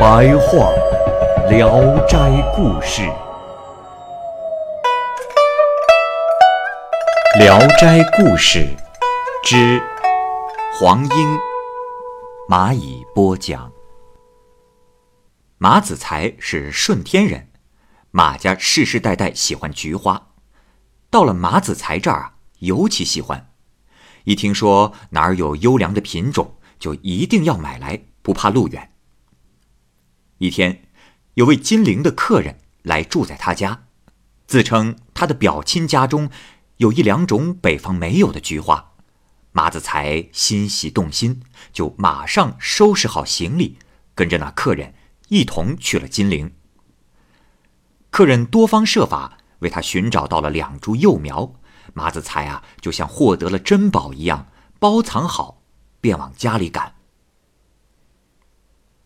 白话《聊斋故事》，《聊斋故事》之黄莺，蚂蚁播讲。马子才是顺天人，马家世世代代喜欢菊花，到了马子才这儿啊，尤其喜欢。一听说哪儿有优良的品种，就一定要买来，不怕路远。一天，有位金陵的客人来住在他家，自称他的表亲家中有一两种北方没有的菊花。马子才欣喜动心，就马上收拾好行李，跟着那客人。一同去了金陵。客人多方设法为他寻找到了两株幼苗，马子才啊，就像获得了珍宝一样，包藏好，便往家里赶。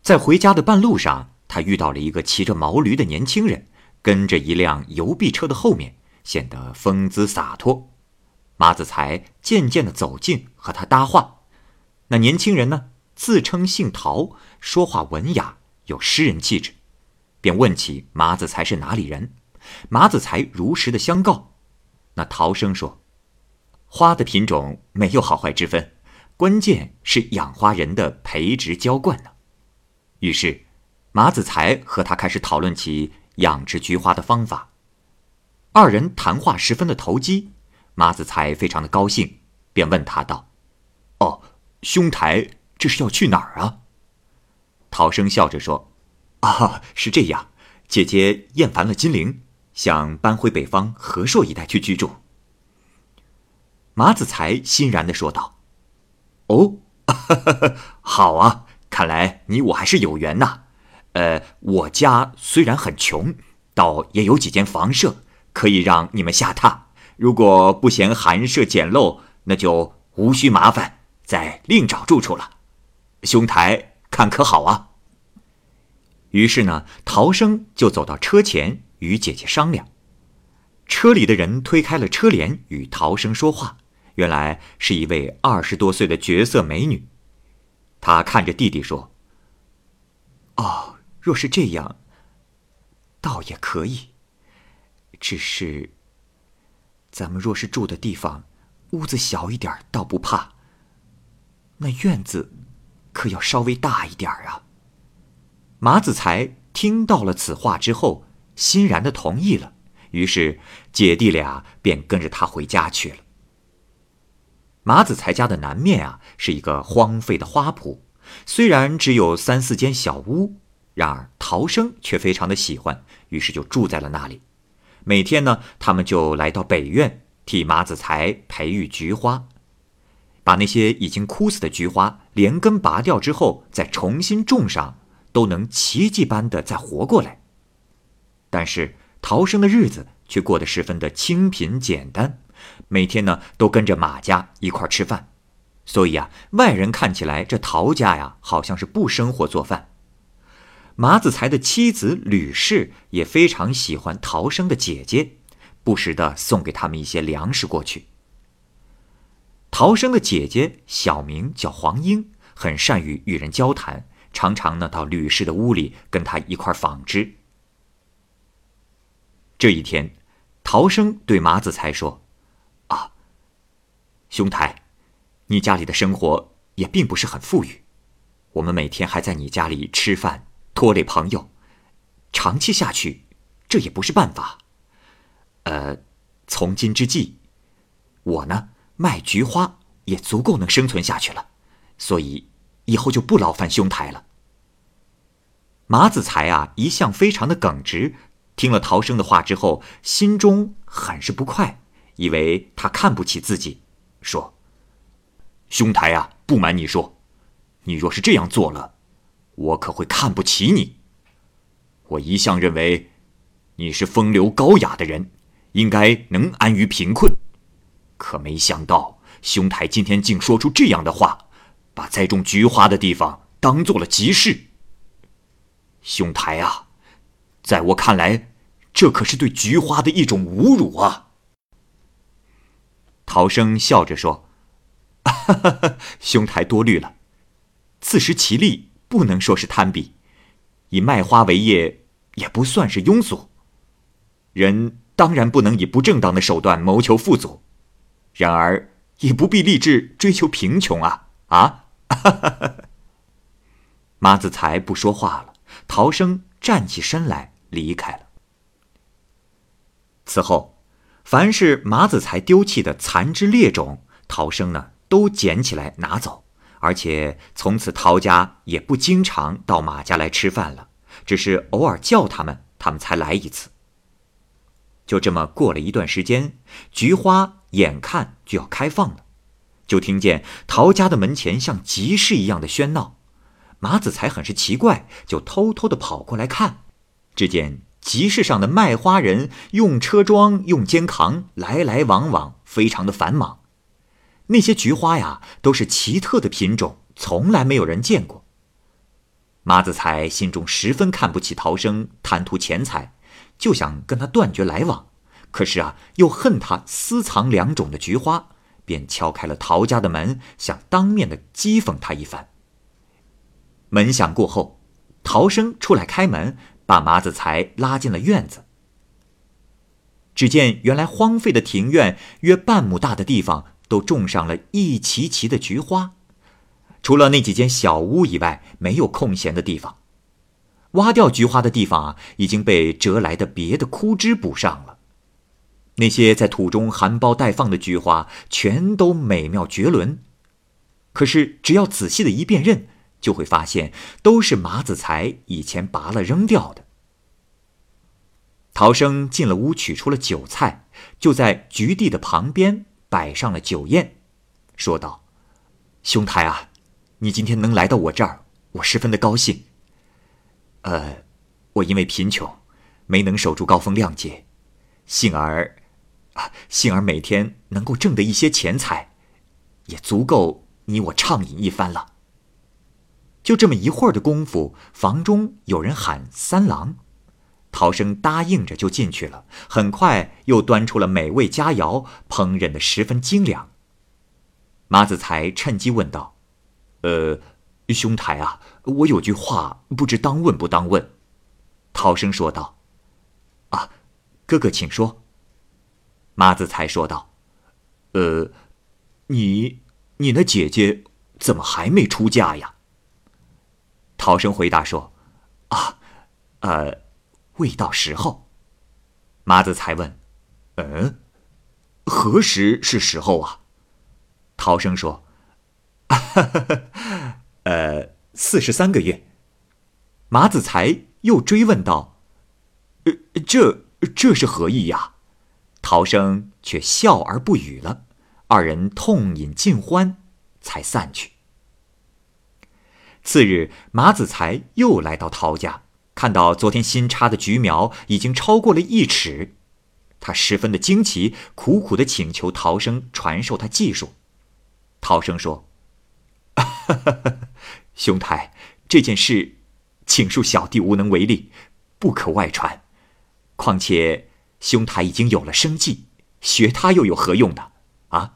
在回家的半路上，他遇到了一个骑着毛驴的年轻人，跟着一辆邮币车的后面，显得风姿洒脱。马子才渐渐的走近，和他搭话。那年轻人呢，自称姓陶，说话文雅。有诗人气质，便问起马子才是哪里人。马子才如实的相告。那陶生说：“花的品种没有好坏之分，关键是养花人的培植浇灌呢。”于是，马子才和他开始讨论起养殖菊花的方法。二人谈话十分的投机，马子才非常的高兴，便问他道：“哦，兄台这是要去哪儿啊？”陶生笑着说：“啊，是这样，姐姐厌烦了金陵，想搬回北方和硕一带去居住。”马子才欣然的说道：“哦，好啊，看来你我还是有缘呐。呃，我家虽然很穷，倒也有几间房舍可以让你们下榻。如果不嫌寒舍简陋，那就无需麻烦，再另找住处了。兄台。”看可好啊？于是呢，陶生就走到车前与姐姐商量。车里的人推开了车帘，与陶生说话。原来是一位二十多岁的绝色美女。他看着弟弟说：“哦，若是这样，倒也可以。只是，咱们若是住的地方，屋子小一点倒不怕。那院子……”可要稍微大一点啊！马子才听到了此话之后，欣然的同意了。于是姐弟俩便跟着他回家去了。马子才家的南面啊，是一个荒废的花圃，虽然只有三四间小屋，然而陶生却非常的喜欢，于是就住在了那里。每天呢，他们就来到北院替马子才培育菊花。把那些已经枯死的菊花连根拔掉之后，再重新种上，都能奇迹般的再活过来。但是陶生的日子却过得十分的清贫简单，每天呢都跟着马家一块吃饭，所以啊，外人看起来这陶家呀好像是不生火做饭。马子才的妻子吕氏也非常喜欢陶生的姐姐，不时的送给他们一些粮食过去。陶生的姐姐小名叫黄英，很善于与人交谈，常常呢到吕氏的屋里跟他一块纺织。这一天，陶生对马子才说：“，兄台，你家里的生活也并不是很富裕，我们每天还在你家里吃饭，拖累朋友，长期下去，这也不是办法。呃，从今之计，我呢。”卖菊花也足够能生存下去了，所以以后就不劳烦兄台了。马子才啊，一向非常的耿直，听了陶生的话之后，心中很是不快，以为他看不起自己，说：“兄台啊，不瞒你说，你若是这样做了，我可会看不起你。我一向认为，你是风流高雅的人，应该能安于贫困。可没想到，兄台今天竟说出这样的话，把栽种菊花的地方当做了集市。兄台啊，在我看来，这可是对菊花的一种侮辱啊！陶生笑着说：“，兄台多虑了，自食其力不能说是贪比，以卖花为业也不算是庸俗。人当然不能以不正当的手段谋求富足。”然而，也不必立志追求贫穷啊！啊，马子才不说话了。陶生站起身来离开了。此后，凡是马子才丢弃的残枝劣种，陶生呢都捡起来拿走，而且从此陶家也不经常到马家来吃饭了，只是偶尔叫他们，他们才来一次。就这么过了一段时间，菊花。眼看就要开放了，就听见陶家的门前像集市一样的喧闹。马子才很是奇怪，就偷偷的跑过来看。只见集市上的卖花人用车装、用肩扛，来来往往，非常的繁忙。那些菊花呀，都是奇特的品种，从来没有人见过。马子才心中十分看不起陶生贪图钱财，就想跟他断绝来往。可是啊，又恨他私藏两种的菊花，便敲开了陶家的门，想当面的讥讽他一番。门响过后，陶生出来开门，把麻子才拉进了院子。只见原来荒废的庭院约半亩大的地方，都种上了一齐齐的菊花，除了那几间小屋以外，没有空闲的地方。挖掉菊花的地方啊，已经被折来的别的枯枝补上了。那些在土中含苞待放的菊花，全都美妙绝伦。可是，只要仔细的一辨认，就会发现都是马子才以前拔了扔掉的。陶生进了屋，取出了酒菜，就在菊地的旁边摆上了酒宴，说道：“兄台啊，你今天能来到我这儿，我十分的高兴。呃，我因为贫穷，没能守住高风亮节，幸而……”啊，幸而每天能够挣得一些钱财，也足够你我畅饮一番了。就这么一会儿的功夫，房中有人喊三郎，陶生答应着就进去了。很快又端出了美味佳肴，烹饪的十分精良。马子才趁机问道：“呃，兄台啊，我有句话不知当问不当问。”陶生说道：“啊，哥哥请说。”马子才说道：“呃，你，你那姐姐怎么还没出嫁呀？”陶生回答说：“啊，呃，未到时候。”马子才问：“嗯，何时是时候啊？”陶生说：“ 呃，四十三个月。”马子才又追问道：“呃，这这是何意呀？”陶生却笑而不语了，二人痛饮尽欢，才散去。次日，马子才又来到陶家，看到昨天新插的菊苗已经超过了一尺，他十分的惊奇，苦苦的请求陶生传授他技术。陶生说：“兄台，这件事，请恕小弟无能为力，不可外传。况且……”兄台已经有了生计，学他又有何用呢？啊！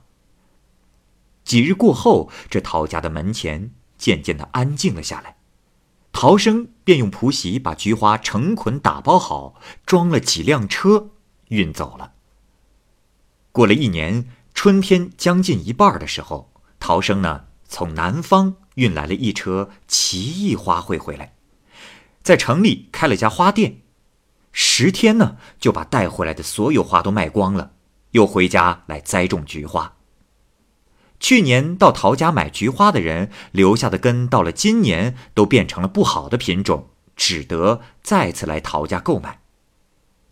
几日过后，这陶家的门前渐渐的安静了下来。陶生便用蒲席把菊花成捆打包好，装了几辆车运走了。过了一年，春天将近一半的时候，陶生呢从南方运来了一车奇异花卉回来，在城里开了家花店。十天呢，就把带回来的所有花都卖光了，又回家来栽种菊花。去年到陶家买菊花的人留下的根，到了今年都变成了不好的品种，只得再次来陶家购买。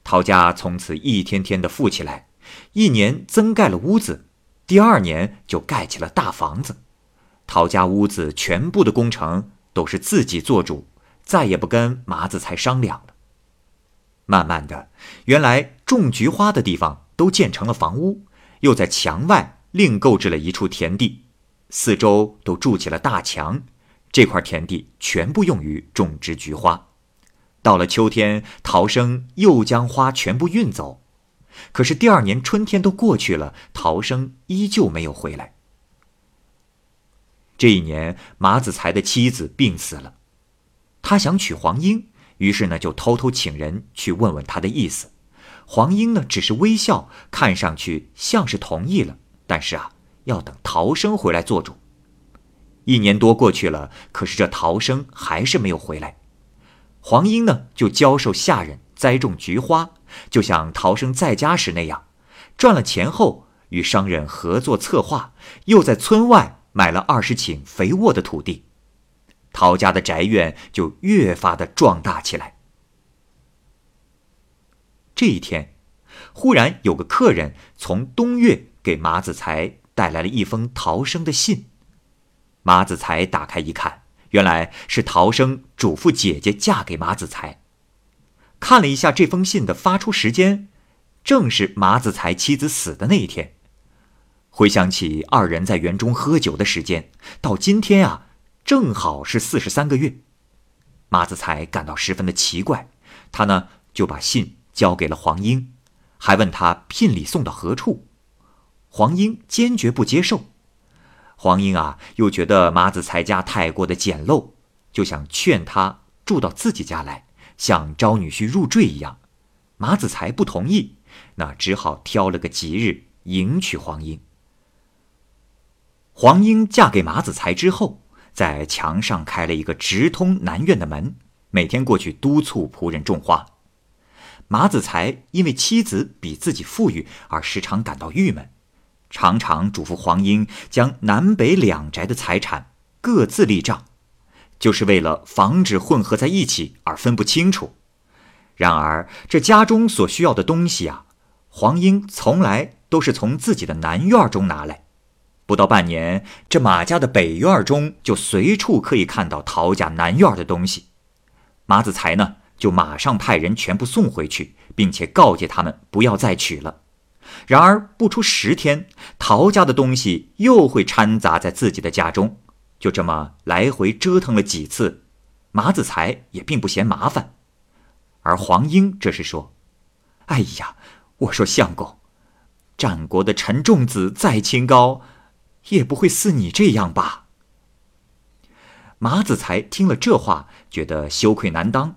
陶家从此一天天的富起来，一年增盖了屋子，第二年就盖起了大房子。陶家屋子全部的工程都是自己做主，再也不跟麻子才商量了。慢慢的，原来种菊花的地方都建成了房屋，又在墙外另购置了一处田地，四周都筑起了大墙。这块田地全部用于种植菊花。到了秋天，陶生又将花全部运走。可是第二年春天都过去了，陶生依旧没有回来。这一年，马子才的妻子病死了，他想娶黄英，于是呢就偷偷请人去问问他的意思。黄英呢只是微笑，看上去像是同意了，但是啊，要等陶生回来做主。一年多过去了，可是这陶生还是没有回来。黄英呢就教授下人栽种菊花，就像陶生在家时那样，赚了钱后与商人合作策划，又在村外。买了二十顷肥沃的土地，陶家的宅院就越发的壮大起来。这一天，忽然有个客人从东岳给马子才带来了一封陶生的信。马子才打开一看，原来是陶生嘱咐姐姐嫁给马子才。看了一下这封信的发出时间，正是马子才妻子死的那一天。回想起二人在园中喝酒的时间，到今天啊，正好是四十三个月。马子才感到十分的奇怪，他呢就把信交给了黄英，还问他聘礼送到何处。黄英坚决不接受。黄英啊，又觉得马子才家太过的简陋，就想劝他住到自己家来，像招女婿入赘一样。马子才不同意，那只好挑了个吉日迎娶黄英。黄英嫁给马子才之后，在墙上开了一个直通南院的门，每天过去督促仆人种花。马子才因为妻子比自己富裕而时常感到郁闷，常常嘱咐黄英将南北两宅的财产各自立账，就是为了防止混合在一起而分不清楚。然而，这家中所需要的东西啊，黄英从来都是从自己的南院中拿来。不到半年，这马家的北院中就随处可以看到陶家南院的东西。马子才呢，就马上派人全部送回去，并且告诫他们不要再取了。然而不出十天，陶家的东西又会掺杂在自己的家中，就这么来回折腾了几次，马子才也并不嫌麻烦。而黄英这时说：“哎呀，我说相公，战国的陈仲子再清高。”也不会似你这样吧？马子才听了这话，觉得羞愧难当，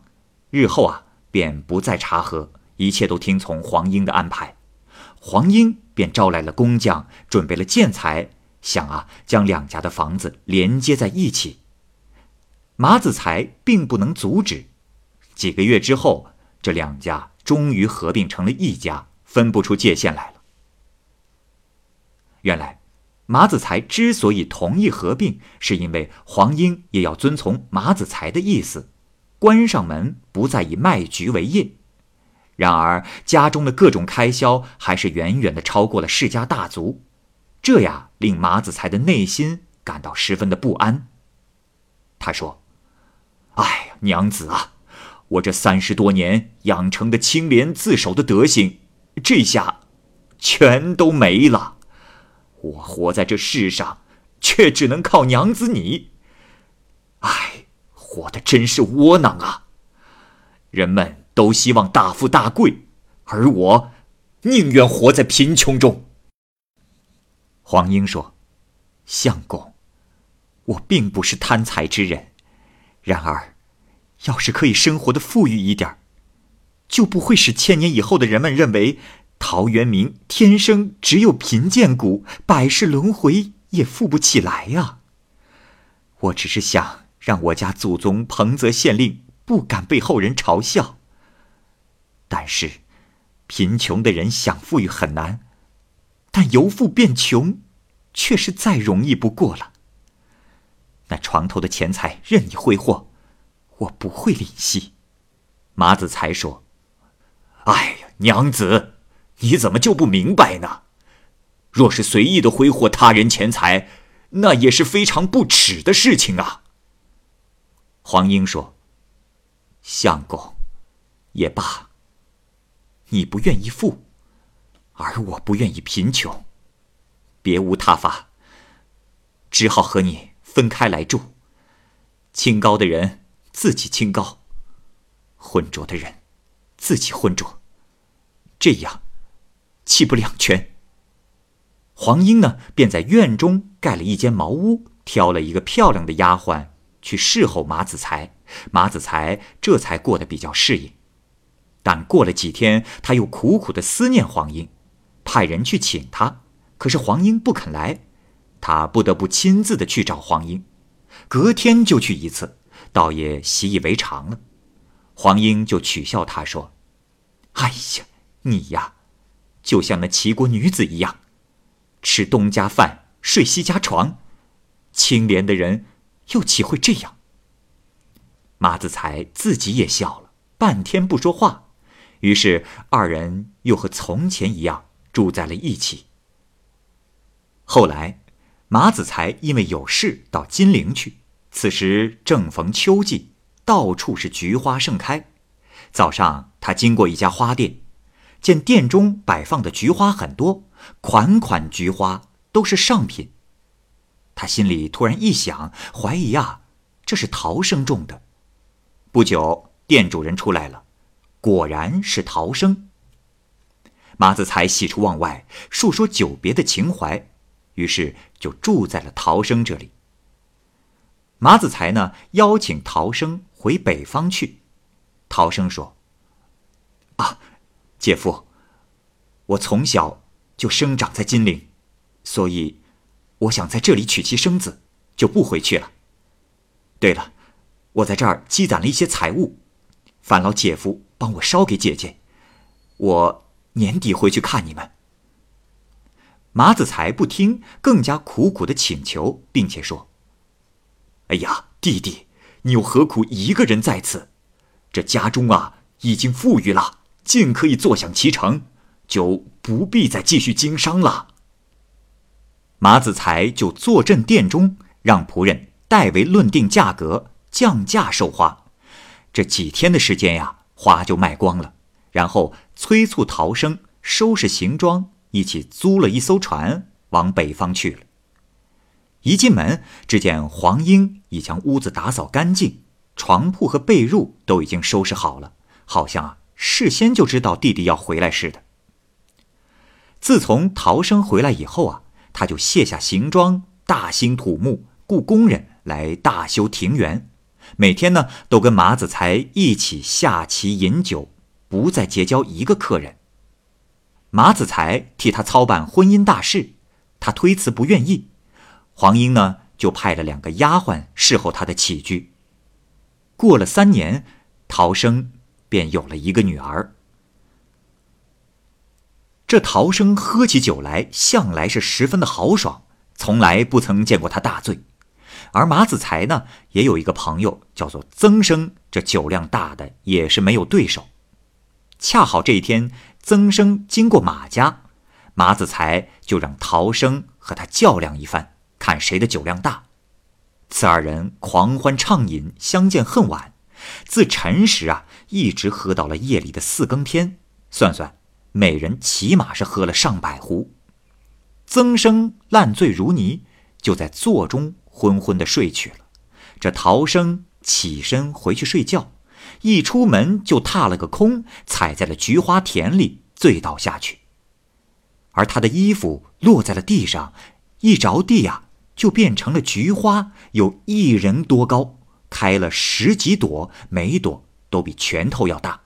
日后啊，便不再查核，一切都听从黄英的安排。黄英便招来了工匠，准备了建材，想啊，将两家的房子连接在一起。马子才并不能阻止。几个月之后，这两家终于合并成了一家，分不出界限来了。原来。马子才之所以同意合并，是因为黄英也要遵从马子才的意思，关上门，不再以卖菊为业。然而家中的各种开销还是远远的超过了世家大族，这呀令马子才的内心感到十分的不安。他说：“哎呀，娘子啊，我这三十多年养成的清廉自守的德行，这下全都没了。”我活在这世上，却只能靠娘子你。唉，活的真是窝囊啊！人们都希望大富大贵，而我宁愿活在贫穷中。黄英说：“相公，我并不是贪财之人，然而，要是可以生活的富裕一点就不会使千年以后的人们认为。”陶渊明天生只有贫贱骨，百世轮回也富不起来呀。我只是想让我家祖宗彭泽县令不敢被后人嘲笑。但是，贫穷的人想富裕很难，但由富变穷，却是再容易不过了。那床头的钱财任你挥霍，我不会吝惜。马子才说：“哎呀，娘子。”你怎么就不明白呢？若是随意的挥霍他人钱财，那也是非常不耻的事情啊。黄英说：“相公，也罢。你不愿意富，而我不愿意贫穷，别无他法，只好和你分开来住。清高的人自己清高，浑浊的人自己浑浊，这样岂不两全？”黄英呢，便在院中盖了一间茅屋，挑了一个漂亮的丫鬟去侍候马子才。马子才这才过得比较适应。但过了几天，他又苦苦的思念黄英，派人去请他，可是黄英不肯来，他不得不亲自的去找黄英。隔天就去一次，倒也习以为常了。黄英就取笑他说：“哎呀，你呀，就像那齐国女子一样。”吃东家饭，睡西家床，清廉的人又岂会这样？马子才自己也笑了，半天不说话。于是二人又和从前一样住在了一起。后来，马子才因为有事到金陵去，此时正逢秋季，到处是菊花盛开。早上，他经过一家花店，见店中摆放的菊花很多。款款菊花都是上品。他心里突然一想，怀疑啊，这是陶生种的。不久，店主人出来了，果然是陶生。马子才喜出望外，述说久别的情怀，于是就住在了陶生这里。马子才呢，邀请陶生回北方去。陶生说：“啊，姐夫，我从小……”就生长在金陵，所以我想在这里娶妻生子，就不回去了。对了，我在这儿积攒了一些财物，烦劳姐夫帮我捎给姐姐，我年底回去看你们。马子才不听，更加苦苦的请求，并且说：“哎呀，弟弟，你又何苦一个人在此？这家中啊已经富裕了，尽可以坐享其成。”就不必再继续经商了。马子才就坐镇殿中，让仆人代为论定价格，降价售花。这几天的时间呀，花就卖光了。然后催促陶生收拾行装，一起租了一艘船往北方去了。一进门，只见黄英已将屋子打扫干净，床铺和被褥都已经收拾好了，好像啊事先就知道弟弟要回来似的。自从陶生回来以后啊，他就卸下行装，大兴土木，雇工人来大修庭园，每天呢都跟马子才一起下棋饮酒，不再结交一个客人。马子才替他操办婚姻大事，他推辞不愿意。黄英呢就派了两个丫鬟侍候他的起居。过了三年，陶生便有了一个女儿。这陶生喝起酒来，向来是十分的豪爽，从来不曾见过他大醉。而马子才呢，也有一个朋友叫做曾生，这酒量大的也是没有对手。恰好这一天，曾生经过马家，马子才就让陶生和他较量一番，看谁的酒量大。此二人狂欢畅饮，相见恨晚，自辰时啊，一直喝到了夜里的四更天。算算。每人起码是喝了上百壶，曾生烂醉如泥，就在座中昏昏的睡去了。这陶生起身回去睡觉，一出门就踏了个空，踩在了菊花田里，醉倒下去。而他的衣服落在了地上，一着地呀，就变成了菊花，有一人多高，开了十几朵，每朵都比拳头要大。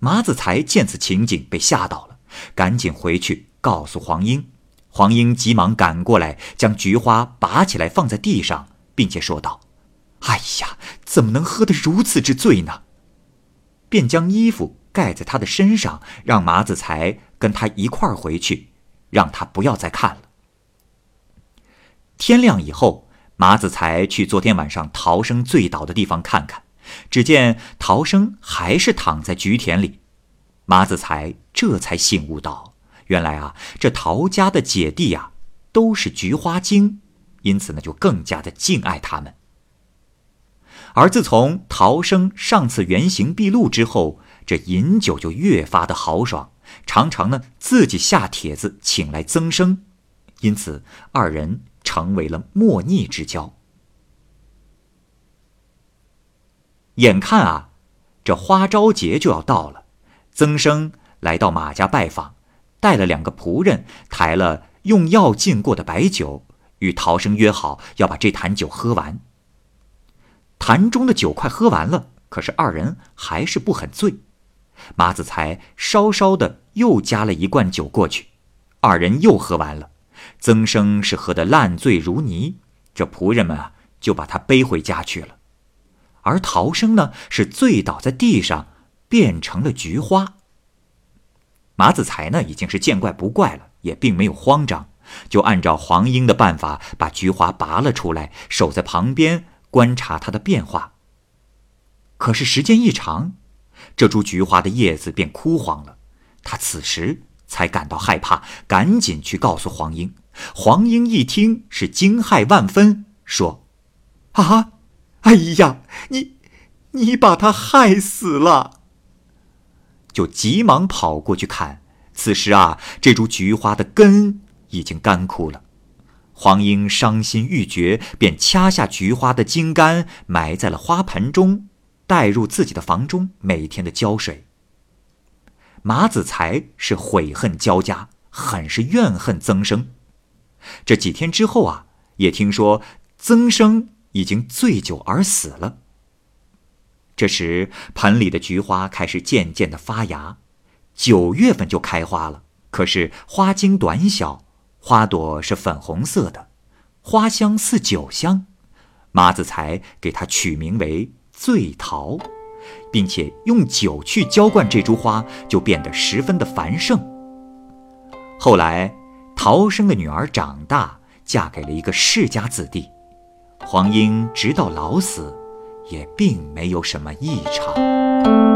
马子才见此情景，被吓到了，赶紧回去告诉黄英。黄英急忙赶过来，将菊花拔起来放在地上，并且说道：“哎呀，怎么能喝得如此之醉呢？”便将衣服盖在他的身上，让马子才跟他一块儿回去，让他不要再看了。天亮以后，马子才去昨天晚上陶生醉倒的地方看看。只见陶生还是躺在菊田里，马子才这才醒悟到，原来啊，这陶家的姐弟呀，都是菊花精，因此呢，就更加的敬爱他们。而自从陶生上次原形毕露之后，这饮酒就越发的豪爽，常常呢自己下帖子请来曾生，因此二人成为了莫逆之交。眼看啊，这花朝节就要到了，曾生来到马家拜访，带了两个仆人，抬了用药浸过的白酒，与陶生约好要把这坛酒喝完。坛中的酒快喝完了，可是二人还是不很醉。马子才稍稍的又加了一罐酒过去，二人又喝完了。曾生是喝得烂醉如泥，这仆人们啊就把他背回家去了。而陶生呢是醉倒在地上，变成了菊花。马子才呢已经是见怪不怪了，也并没有慌张，就按照黄英的办法把菊花拔了出来，守在旁边。观察它的变化。可是时间一长，这株菊花的叶子便枯黄了。他此时才感到害怕，赶紧去告诉黄英。黄英一听是惊骇万分，说：“啊，哎呀，你，你把它害死了！”就急忙跑过去看。此时啊，这株菊花的根已经干枯了。黄英伤心欲绝，便掐下菊花的茎干，埋在了花盆中，带入自己的房中，每天的浇水。马子才是悔恨交加，很是怨恨曾生。这几天之后啊，也听说曾生已经醉酒而死了。这时盆里的菊花开始渐渐的发芽，九月份就开花了，可是花茎短小。花朵是粉红色的，花香似酒香，马子才给它取名为醉桃，并且用酒去浇灌这株花，就变得十分的繁盛。后来，陶生的女儿长大，嫁给了一个世家子弟，黄英直到老死，也并没有什么异常。